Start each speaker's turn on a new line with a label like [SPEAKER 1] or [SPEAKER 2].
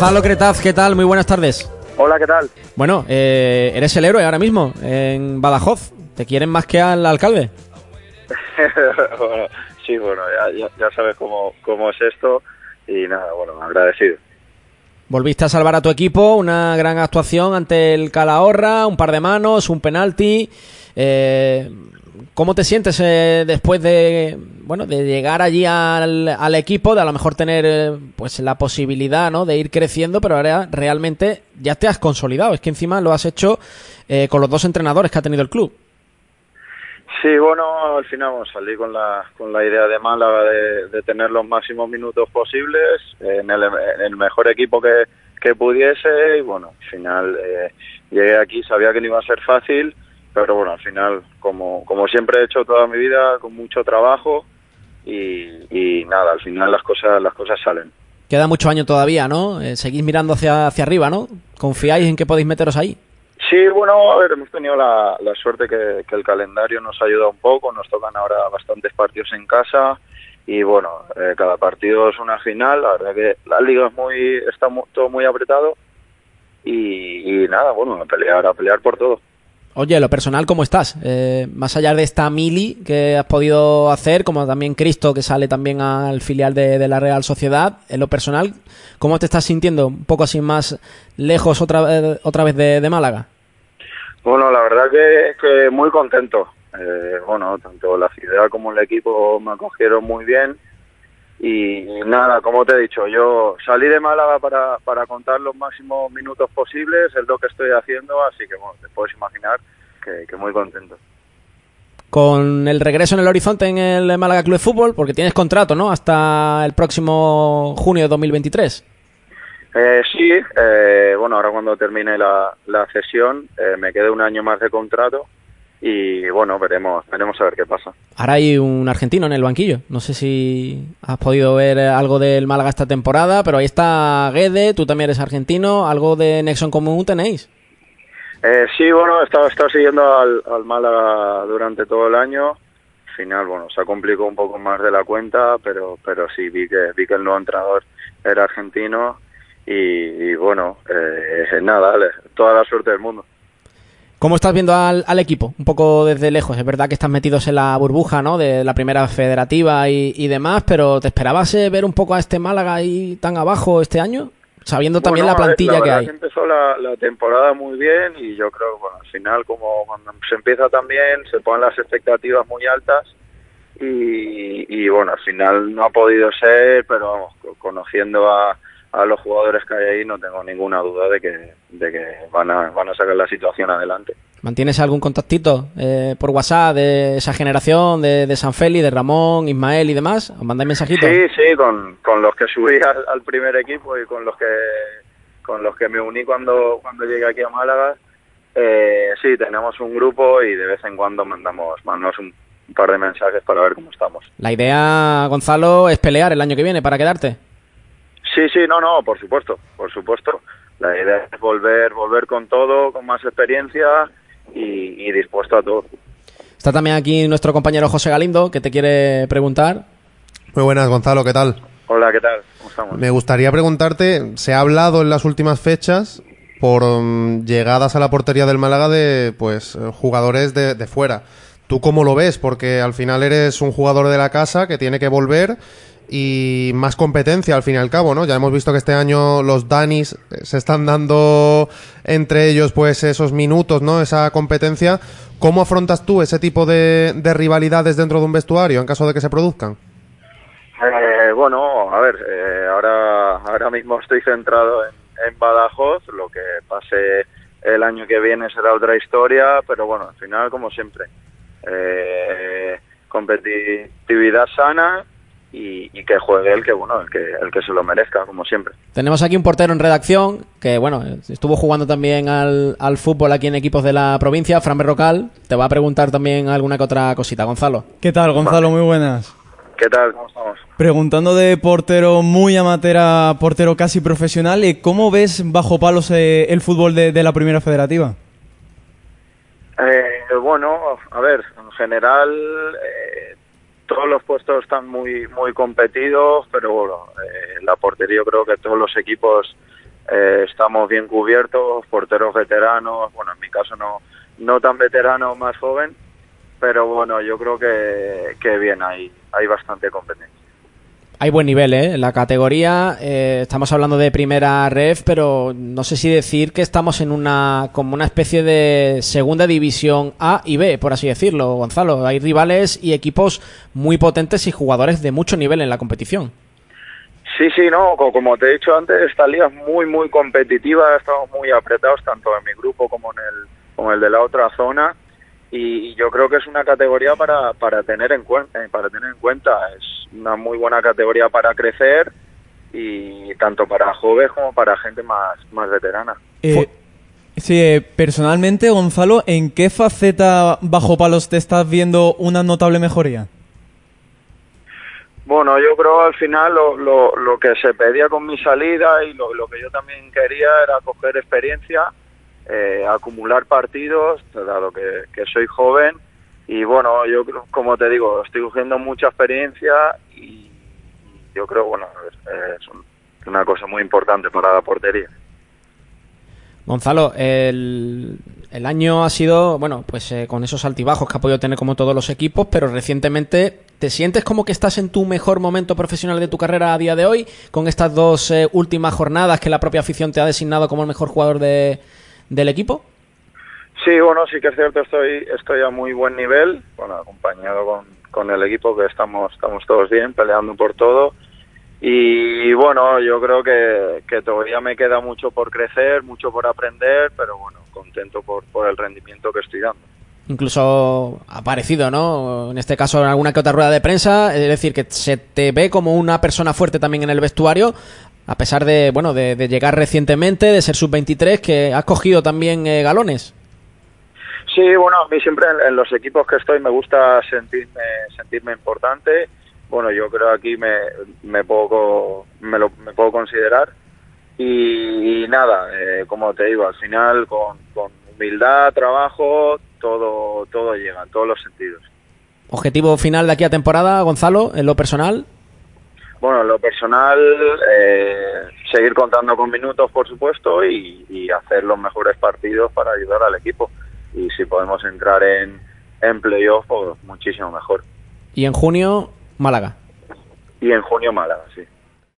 [SPEAKER 1] Gonzalo Cretaz, ¿qué tal? Muy buenas tardes.
[SPEAKER 2] Hola, ¿qué tal?
[SPEAKER 1] Bueno, eh, eres el héroe ahora mismo en Badajoz. ¿Te quieren más que al alcalde?
[SPEAKER 2] bueno, sí, bueno, ya, ya, sabes cómo, cómo es esto y nada, bueno, agradecido.
[SPEAKER 1] Volviste a salvar a tu equipo, una gran actuación ante el Calahorra, un par de manos, un penalti. Eh, ¿Cómo te sientes eh, después de bueno de llegar allí al, al, equipo, de a lo mejor tener eh, pues la posibilidad ¿no? de ir creciendo, pero ahora realmente ya te has consolidado? Es que encima lo has hecho eh, con los dos entrenadores que ha tenido el club.
[SPEAKER 2] Sí, bueno, al final bueno, salí con la, con la idea de Málaga de, tener los máximos minutos posibles en el, mejor equipo que, que, pudiese y bueno, al final eh, llegué aquí, sabía que no iba a ser fácil, pero bueno, al final, como, como siempre he hecho toda mi vida, con mucho trabajo y, y nada, al final las cosas, las cosas salen.
[SPEAKER 1] Queda mucho año todavía, ¿no? Eh, seguís mirando hacia, hacia arriba, ¿no? ¿Confiáis en que podéis meteros ahí?
[SPEAKER 2] Sí, bueno, a ver, hemos tenido la, la suerte que, que, el calendario nos ayuda un poco, nos tocan ahora bastantes partidos en casa y bueno, eh, cada partido es una final, la verdad que la liga es muy, está muy, todo muy apretado y, y, nada, bueno, a pelear, a pelear por todo.
[SPEAKER 1] Oye, lo personal, ¿cómo estás? Eh, más allá de esta mili que has podido hacer, como también Cristo, que sale también al filial de, la Real Sociedad, en lo personal, ¿cómo te estás sintiendo? Un poco así más lejos otra, otra vez de, de Málaga.
[SPEAKER 2] Bueno, la verdad que, que muy contento. Eh, bueno, tanto la ciudad como el equipo me acogieron muy bien. Y, nada, como te he dicho, yo salí de Málaga para, para contar los máximos minutos posibles, es lo que estoy haciendo, así que bueno, te puedes imaginar que, que muy contento.
[SPEAKER 1] Con el regreso en el horizonte en el Málaga Club de Fútbol, porque tienes contrato, ¿no? Hasta el próximo junio de 2023.
[SPEAKER 2] Eh, sí, eh, bueno, ahora cuando termine la, la sesión eh, me quede un año más de contrato y bueno, veremos, veremos a ver qué pasa.
[SPEAKER 1] Ahora hay un argentino en el banquillo. No sé si has podido ver algo del Málaga esta temporada, pero ahí está Guede, tú también eres argentino, algo de Nexon común tenéis.
[SPEAKER 2] Eh, sí, bueno, he estado, he estado siguiendo al, al, Málaga durante todo el año. Al final, bueno, se ha complicado un poco más de la cuenta, pero, pero sí vi que vi que el nuevo entrenador era argentino y, y bueno, eh, nada, toda la suerte del mundo.
[SPEAKER 1] ¿Cómo estás viendo al, al, equipo? Un poco desde lejos. Es verdad que están metidos en la burbuja, ¿no? De la primera federativa y, y demás, pero ¿te esperabas eh, ver un poco a este Málaga ahí tan abajo este año? Sabiendo también
[SPEAKER 2] bueno,
[SPEAKER 1] la plantilla
[SPEAKER 2] la
[SPEAKER 1] que hay.
[SPEAKER 2] Que empezó la, la, temporada muy bien y yo creo que bueno, al final, como cuando se empieza también, se ponen las expectativas muy altas y, y bueno, al final no ha podido ser, pero vamos, conociendo a a los jugadores que hay ahí no tengo ninguna duda de que, de que van, a, van a sacar la situación adelante.
[SPEAKER 1] ¿Mantienes algún contactito eh, por WhatsApp de esa generación, de, de San Feli, de Ramón, Ismael y demás? ¿Os mandáis mensajitos?
[SPEAKER 2] Sí, sí, con, con los que subí al, al, primer equipo y con los que con los que me uní cuando, cuando llegué aquí a Málaga. Eh, sí, tenemos un grupo y de vez en cuando mandamos, mandamos un, un par de mensajes para ver cómo estamos.
[SPEAKER 1] La idea, Gonzalo, es pelear el año que viene para quedarte.
[SPEAKER 2] Sí, sí, no, no, por supuesto, por supuesto. La idea es volver, volver con todo, con más experiencia y, y, dispuesto a todo.
[SPEAKER 1] Está también aquí nuestro compañero José Galindo, que te quiere preguntar.
[SPEAKER 3] Muy buenas, Gonzalo, ¿qué tal?
[SPEAKER 2] Hola, ¿qué tal? ¿Cómo estamos?
[SPEAKER 3] Me gustaría preguntarte, se ha hablado en las últimas fechas por um, llegadas a la portería del Málaga de pues jugadores de, de fuera. ¿Tú cómo lo ves? Porque al final eres un jugador de la casa que tiene que volver y más competencia al fin y al cabo, ¿no? Ya hemos visto que este año los Danis se están dando entre ellos pues esos minutos, ¿no? Esa competencia. ¿Cómo afrontas tú ese tipo de, de rivalidades dentro de un vestuario en caso de que se produzcan?
[SPEAKER 2] Eh, bueno, a ver, eh, ahora, ahora mismo estoy centrado en, en Badajoz, lo que pase el año que viene será otra historia, pero bueno, al final como siempre, eh, competitividad sana y, y, que juegue el que bueno el que el que se lo merezca como siempre.
[SPEAKER 1] Tenemos aquí un portero en redacción que bueno estuvo jugando también al, al fútbol aquí en equipos de la provincia Fran Berrocal. Te va a preguntar también alguna que otra cosita Gonzalo.
[SPEAKER 4] Qué tal Gonzalo muy buenas.
[SPEAKER 2] Qué tal cómo estamos
[SPEAKER 4] preguntando de portero muy amateur a portero casi profesional cómo ves bajo palos eh, el fútbol de, de la primera federativa
[SPEAKER 2] eh, bueno a ver en general eh, todos los puestos están muy muy competidos, pero bueno, eh, la portería yo creo que todos los equipos eh, estamos bien cubiertos, porteros veteranos, bueno, en mi caso no, no tan veterano, más joven, pero bueno, yo creo que, que bien, hay, hay bastante competencia.
[SPEAKER 1] Hay buen nivel, ¿eh? En la categoría eh, estamos hablando de primera ref, pero no sé si decir que estamos en una como una especie de segunda división A y B, por así decirlo, Gonzalo. Hay rivales y equipos muy potentes y jugadores de mucho nivel en la competición.
[SPEAKER 2] Sí, sí, no, como te he dicho antes, esta liga es muy, muy competitiva, estamos muy apretados tanto en mi grupo como en el, como el de la otra zona y yo creo que es una categoría para, para tener en cuenta eh, para tener en cuenta. Es una muy buena categoría para crecer y tanto para jóvenes como para gente más más veterana.
[SPEAKER 4] Eh, sí eh, personalmente Gonzalo en qué faceta bajo palos te estás viendo una notable mejoría
[SPEAKER 2] bueno, yo creo al final lo, lo, lo que se pedía con mi salida y lo, lo que yo también quería era coger experiencia eh, acumular partidos, dado que, soy joven. Y bueno, yo como te digo, estoy cogiendo mucha experiencia y yo creo, bueno, es, una cosa muy importante para la portería.
[SPEAKER 1] Gonzalo, el, el año ha sido, bueno, pues eh, con esos altibajos que ha podido tener como todos los equipos, pero recientemente, ¿te sientes como que estás en tu mejor momento profesional de tu carrera a día de hoy, con estas dos eh, últimas jornadas que la propia afición te ha designado como el mejor jugador de, del equipo?
[SPEAKER 2] Sí, bueno, sí que es cierto, estoy, estoy a muy buen nivel, bueno, acompañado con, con el equipo que estamos, estamos todos bien, peleando por todo. Y bueno, yo creo que, que todavía me queda mucho por crecer, mucho por aprender, pero bueno, contento por, por el rendimiento que estoy dando.
[SPEAKER 1] Incluso ha aparecido, ¿no? En este caso, en alguna que otra rueda de prensa, es decir, que se te ve como una persona fuerte también en el vestuario, a pesar de, bueno, de, llegar recientemente, de ser sub-23, que has cogido también eh, galones.
[SPEAKER 2] Sí, bueno, a mí siempre en, los equipos que estoy me gusta sentirme, sentirme importante. Bueno, yo creo aquí me, me, puedo, me, lo, me puedo considerar. Y, nada, eh, como te digo, al final con, con humildad, trabajo, todo, todo llega, en todos los sentidos.
[SPEAKER 1] ¿Objetivo final de aquí a temporada, Gonzalo, en lo personal?
[SPEAKER 2] Bueno, lo personal, eh, seguir contando con minutos, por supuesto, y, hacer los mejores partidos para ayudar al equipo. Y si podemos entrar en, en playoff, pues muchísimo mejor.
[SPEAKER 1] ¿Y en junio, Málaga?
[SPEAKER 2] Y en junio, Málaga, sí.